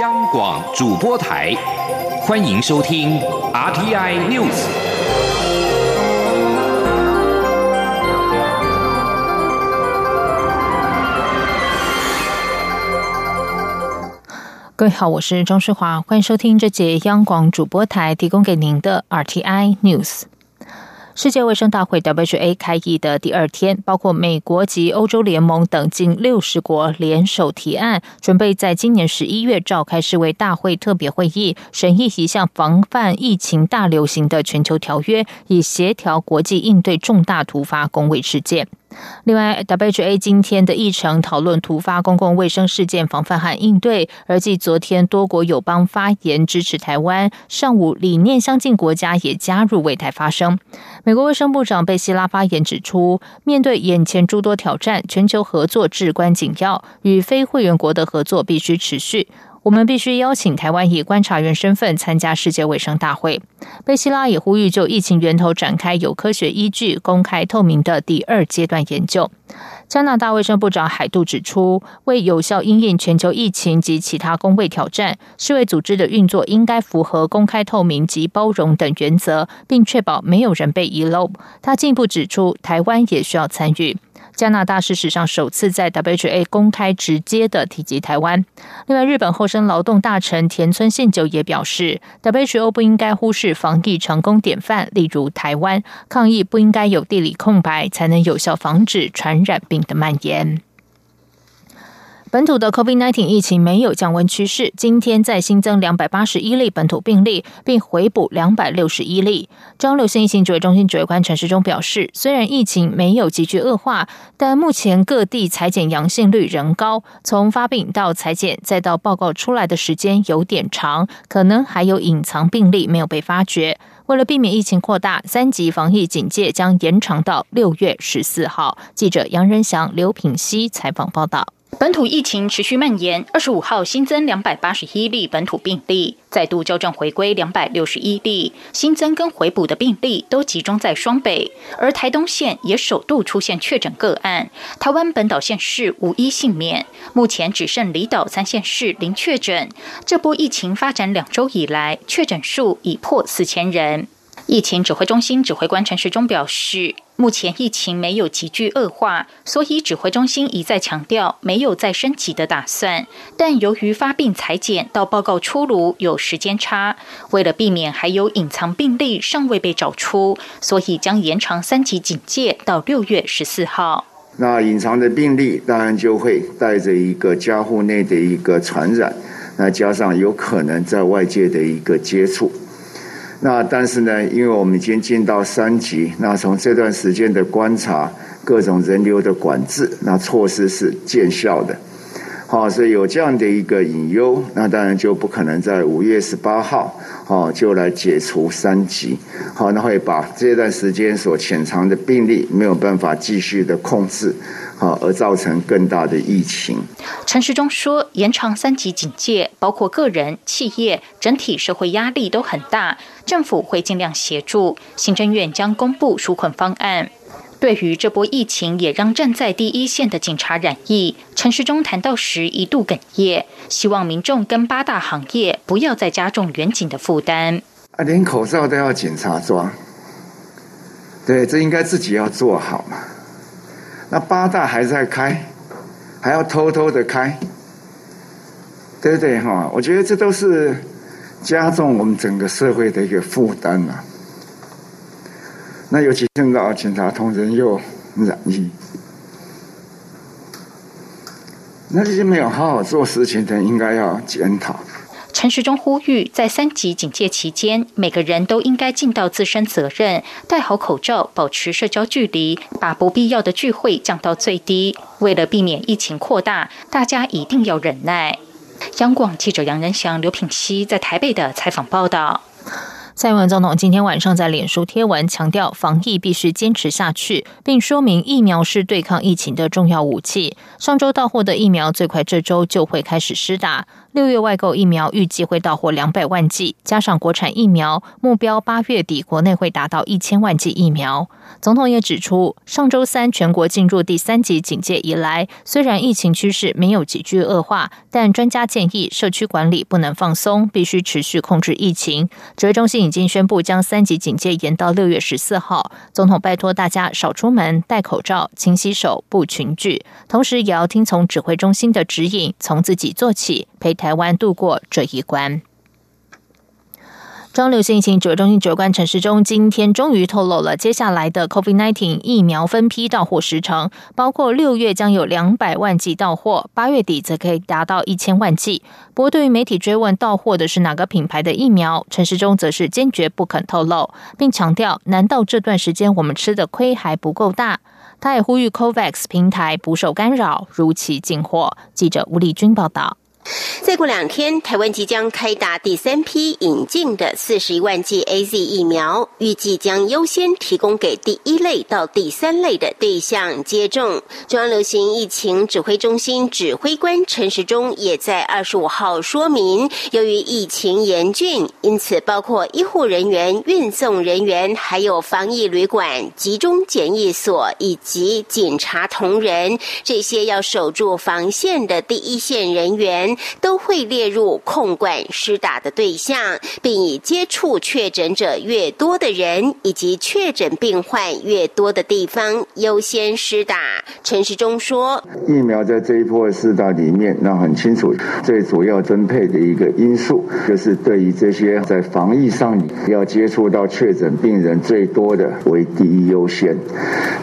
央广主播台，欢迎收听 RTI News。各位好，我是张世华，欢迎收听这节央广主播台提供给您的 RTI News。世界卫生大会 （WHA） 开议的第二天，包括美国及欧洲联盟等近六十国联手提案，准备在今年十一月召开世卫大会特别会议，审议一项防范疫情大流行的全球条约，以协调国际应对重大突发工卫事件。另外，WHA 今天的议程讨论突发公共卫生事件防范和应对，而继昨天多国友邦发言支持台湾，上午理念相近国家也加入为台发声。美国卫生部长贝希拉发言指出，面对眼前诸多挑战，全球合作至关紧要，与非会员国的合作必须持续。我们必须邀请台湾以观察员身份参加世界卫生大会。贝希拉也呼吁就疫情源头展开有科学依据、公开透明的第二阶段研究。加拿大卫生部长海杜指出，为有效应应全球疫情及其他公卫挑战，世卫组织的运作应该符合公开透明及包容等原则，并确保没有人被遗漏。他进一步指出，台湾也需要参与。加拿大是史上首次在 WHA 公开直接的提及台湾。另外，日本厚生劳动大臣田村信久也表示，WHO 不应该忽视防疫成功典范，例如台湾抗疫不应该有地理空白，才能有效防止传染病的蔓延。本土的 COVID-19 疫情没有降温趋势，今天再新增两百八十一例本土病例，并回补两百六十一例。中流行疫情指挥中心指挥官陈时中表示，虽然疫情没有急剧恶化，但目前各地裁检阳性率仍高，从发病到裁检再到报告出来的时间有点长，可能还有隐藏病例没有被发觉。为了避免疫情扩大，三级防疫警戒将延长到六月十四号。记者杨仁祥、刘品熙采访报道。本土疫情持续蔓延，二十五号新增两百八十一例本土病例，再度校正回归两百六十一例。新增跟回补的病例都集中在双北，而台东县也首度出现确诊个案。台湾本岛县市无一幸免，目前只剩离岛三县市零确诊。这波疫情发展两周以来，确诊数已破四千人。疫情指挥中心指挥官陈时中表示。目前疫情没有急剧恶化，所以指挥中心一再强调没有再升级的打算。但由于发病裁剪到报告出炉有时间差，为了避免还有隐藏病例尚未被找出，所以将延长三级警戒到六月十四号。那隐藏的病例当然就会带着一个家户内的一个传染，那加上有可能在外界的一个接触。那但是呢，因为我们已经进到三级，那从这段时间的观察，各种人流的管制，那措施是见效的，好，所以有这样的一个隐忧，那当然就不可能在五月十八号，好就来解除三级，好，那会把这段时间所潜藏的病例没有办法继续的控制。啊，而造成更大的疫情。陈时中说，延长三级警戒，包括个人、企业，整体社会压力都很大，政府会尽量协助。行政院将公布纾困方案。对于这波疫情，也让站在第一线的警察染疫。陈时中谈到时一度哽咽，希望民众跟八大行业不要再加重远警的负担。啊，连口罩都要警察装，对，这应该自己要做好嘛。那八大还在开，还要偷偷的开，对不对哈？我觉得这都是加重我们整个社会的一个负担呐。那尤其现在警察同仁又染疫，那这些没有好好做事情的，应该要检讨。陈时中呼吁，在三级警戒期间，每个人都应该尽到自身责任，戴好口罩，保持社交距离，把不必要的聚会降到最低。为了避免疫情扩大，大家一定要忍耐。央广记者杨仁祥、刘品熙在台北的采访报道。蔡英文总统今天晚上在脸书贴文强调，防疫必须坚持下去，并说明疫苗是对抗疫情的重要武器。上周到货的疫苗，最快这周就会开始施打。六月外购疫苗预计会到货两百万剂，加上国产疫苗，目标八月底国内会达到一千万剂疫苗。总统也指出，上周三全国进入第三级警戒以来，虽然疫情趋势没有急剧恶化，但专家建议社区管理不能放松，必须持续控制疫情。指挥中心已经宣布将三级警戒延到六月十四号。总统拜托大家少出门、戴口罩、勤洗手、不群聚，同时也要听从指挥中心的指引，从自己做起。陪台湾度过这一关。中流行疫情指挥中心主管陈时中今天终于透露了接下来的 COVID-19 疫苗分批到货时程，包括六月将有两百万剂到货，八月底则可以达到一千万剂。不过，对于媒体追问到货的是哪个品牌的疫苗，陈时中则是坚决不肯透露，并强调：难道这段时间我们吃的亏还不够大？他也呼吁 COVAX 平台不受干扰，如期进货。记者吴丽君报道。再过两天，台湾即将开打第三批引进的四十一万剂 A Z 疫苗，预计将优先提供给第一类到第三类的对象接种。中央流行疫情指挥中心指挥官陈时中也在二十五号说明，由于疫情严峻，因此包括医护人员、运送人员，还有防疫旅馆、集中检疫所以及警察同仁这些要守住防线的第一线人员。都会列入控管施打的对象，并以接触确诊者越多的人以及确诊病患越多的地方优先施打。陈时中说：“疫苗在这一波施打里面，那很清楚，最主要分配的一个因素就是对于这些在防疫上要接触到确诊病人最多的为第一优先。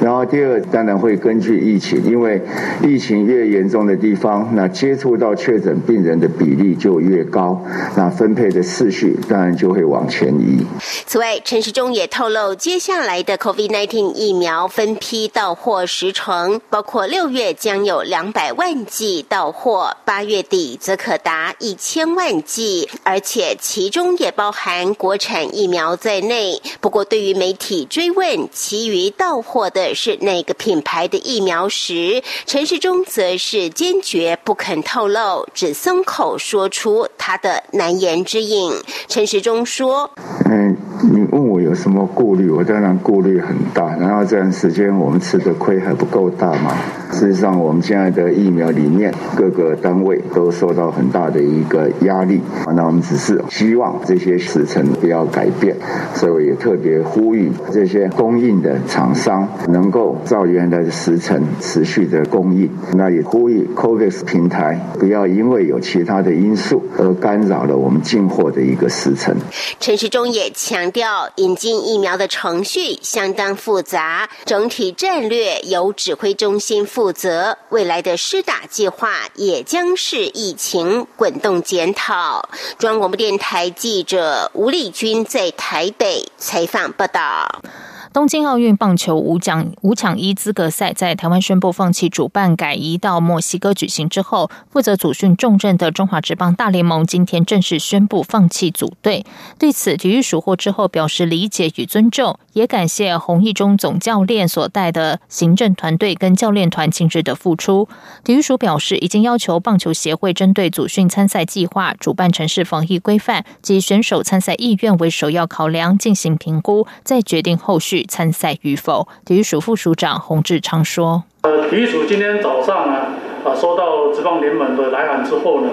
然后第二，当然会根据疫情，因为疫情越严重的地方，那接触到确诊。”病人的比例就越高，那分配的次序当然就会往前移。此外，陈时中也透露，接下来的 COVID-19 疫苗分批到货时程，包括六月将有两百万剂到货，八月底则可达一千万剂，而且其中也包含国产疫苗在内。不过，对于媒体追问其余到货的是哪个品牌的疫苗时，陈时中则是坚决不肯透露。只松口说出他的难言之隐。陈时中说：“嗯，你有什么顾虑？我当然顾虑很大。然后这段时间我们吃的亏还不够大吗？事实上，我们现在的疫苗里面各个单位都受到很大的一个压力。那我们只是希望这些时程不要改变，所以我也特别呼吁这些供应的厂商能够照原来的时程持续的供应。那也呼吁 COVAX 平台不要因为有其他的因素而干扰了我们进货的一个时程。陈时中也强调，引进疫苗的程序相当复杂，整体战略由指挥中心负责，未来的施打计划也将是疫情滚动检讨。中央广播电台记者吴丽君在台北采访报道。东京奥运棒球五奖五抢一资格赛在台湾宣布放弃主办，改移到墨西哥举行之后，负责组训重任的中华职棒大联盟今天正式宣布放弃组队。对此，体育署获之后表示理解与尊重，也感谢洪义中总教练所带的行政团队跟教练团近日的付出。体育署表示，已经要求棒球协会针对组训参赛计划、主办城市防疫规范及选手参赛意愿为首要考量进行评估，再决定后续。参赛与否？体育署副署长洪志昌说：“呃，体育署今天早上呢，啊，收到职棒联盟的来函之后呢，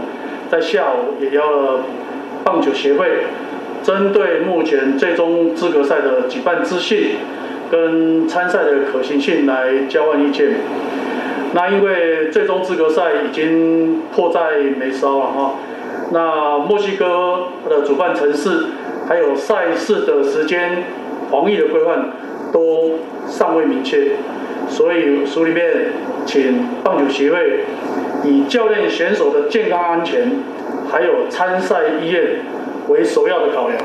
在下午也要棒球协会针对目前最终资格赛的举办资讯跟参赛的可行性来交换意见。那因为最终资格赛已经迫在眉梢了哈，那墨西哥的主办城市还有赛事的时间。”防疫的规范都尚未明确，所以书里面请棒球协会以教练选手的健康安全，还有参赛意愿为首要的考量，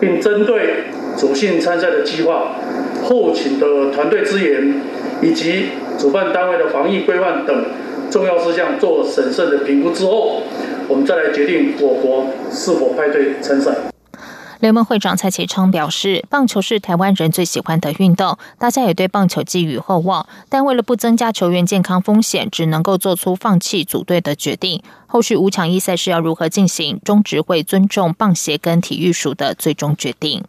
并针对主训参赛的计划、后勤的团队资源以及主办单位的防疫规范等重要事项做审慎的评估之后，我们再来决定我国是否派队参赛。联盟会长蔡启昌表示，棒球是台湾人最喜欢的运动，大家也对棒球寄予厚望。但为了不增加球员健康风险，只能够做出放弃组队的决定。后续五场一赛事要如何进行，中职会尊重棒协跟体育署的最终决定。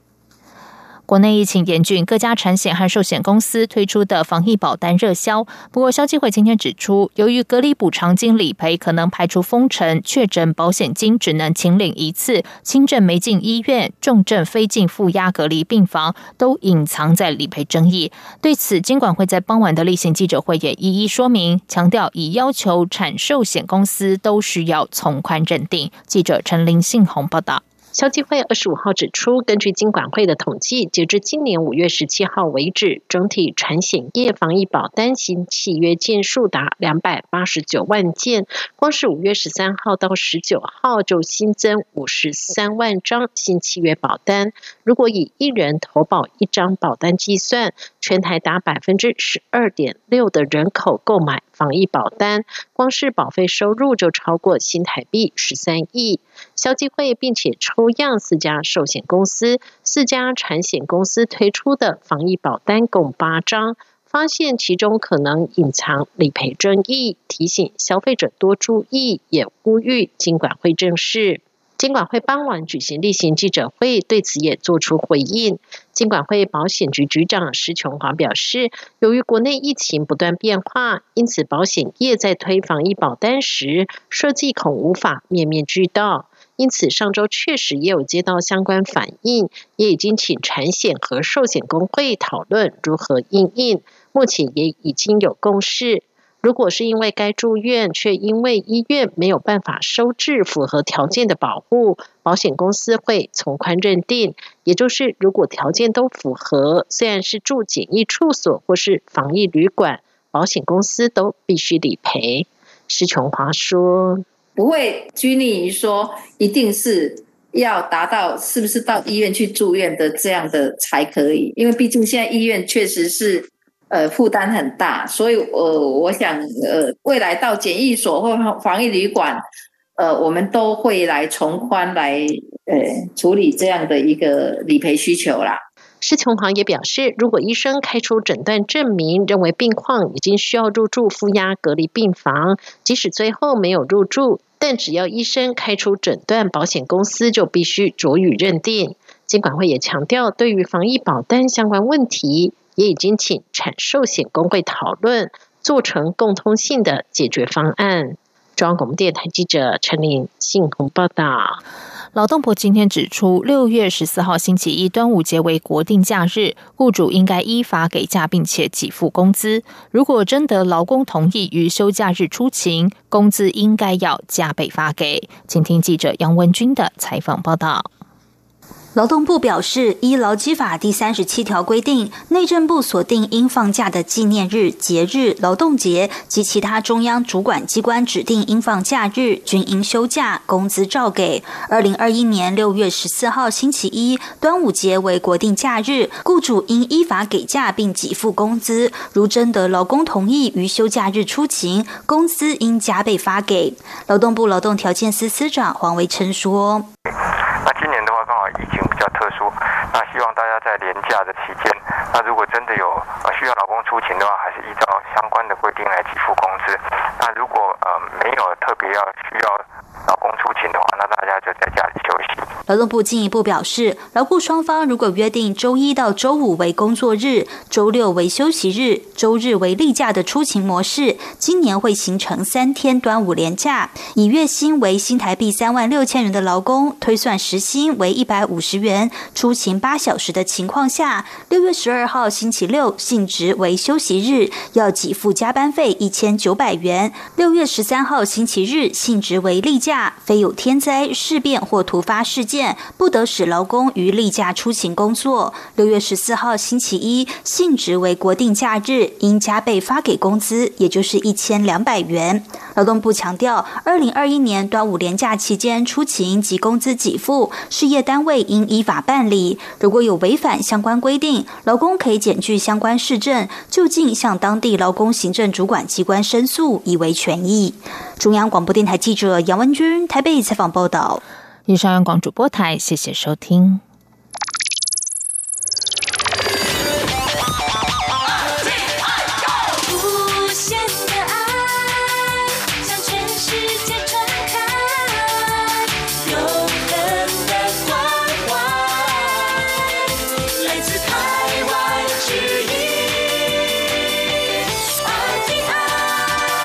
国内疫情严峻，各家产险和寿险公司推出的防疫保单热销。不过，消基会今天指出，由于隔离补偿金理赔可能排除封城，确诊保险金只能请领一次，轻症没进医院，重症非进负压隔离病房，都隐藏在理赔争议。对此，金管会在傍晚的例行记者会也一一说明，强调已要求产寿险公司都需要从宽认定。记者陈林信宏报道。消基会二十五号指出，根据金管会的统计，截至今年五月十七号为止，整体产险业防疫保单新契约件数达两百八十九万件，光是五月十三号到十九号就新增五十三万张新契约保单。如果以一人投保一张保单计算，全台达百分之十二点六的人口购买防疫保单，光是保费收入就超过新台币十三亿。消基会并且抽样四家寿险公司、四家产险公司推出的防疫保单共八张，发现其中可能隐藏理赔争议，提醒消费者多注意，也呼吁金管会正视。金管会傍晚举行例行记者会，对此也做出回应。金管会保险局局长施琼华表示，由于国内疫情不断变化，因此保险业在推防疫保单时，设计恐无法面面俱到。因此，上周确实也有接到相关反应，也已经请产险和寿险工会讨论如何应应。目前也已经有共识。如果是因为该住院，却因为医院没有办法收治符合条件的保护，保险公司会从宽认定。也就是，如果条件都符合，虽然是住检疫处所或是防疫旅馆，保险公司都必须理赔。施琼华说。不会拘泥于说一定是要达到是不是到医院去住院的这样的才可以，因为毕竟现在医院确实是呃负担很大，所以呃我想呃未来到检疫所或防疫旅馆，呃我们都会来从宽来呃处理这样的一个理赔需求啦。施琼行也表示，如果医生开出诊断证明，认为病况已经需要入住负压隔离病房，即使最后没有入住。但只要医生开出诊断，保险公司就必须酌予认定。监管会也强调，对于防疫保单相关问题，也已经请产寿险工会讨论，做成共通性的解决方案。中央广播电台记者陈玲信鸿报道。劳动部今天指出，六月十四号星期一端午节为国定假日，雇主应该依法给假并且给付工资。如果征得劳工同意于休假日出勤，工资应该要加倍发给。请听记者杨文军的采访报道。劳动部表示，依劳基法第三十七条规定，内政部锁定应放假的纪念日、节日、劳动节及其他中央主管机关指定应放假日，均应休假，工资照给。二零二一年六月十四号星期一，端午节为国定假日，雇主应依法给假并给付工资。如征得劳工同意于休假日出勤，工资应加倍发给。劳动部劳动条件司司长黄维琛说。那今年的话，刚好疫情较特殊，那希望大家在年假的期间，那如果真的有需要老公出勤的话，还是依照相关的规定来给付工资。那如果呃没有特别要需要。老公出勤的话，那大家就在家里休息。劳动部进一步表示，劳雇双方如果约定周一到周五为工作日，周六为休息日，周日为例假的出勤模式，今年会形成三天端午连假。以月薪为新台币三万六千元的劳工，推算时薪为一百五十元，出勤八小时的情况下，六月十二号星期六性质为休息日，要给付加班费一千九百元；六月十三号星期日性质为例假。非有天灾事变或突发事件，不得使劳工于例假出勤工作。六月十四号星期一，性质为国定假日，应加倍发给工资，也就是一千两百元。劳动部强调，二零二一年端午连假期间出勤及工资给付，事业单位应依法办理。如果有违反相关规定，劳工可以检具相关市政，就近向当地劳工行政主管机关申诉，以为权益。中央广播电台记者杨文君台北采访报道。以上广主播台，谢谢收听。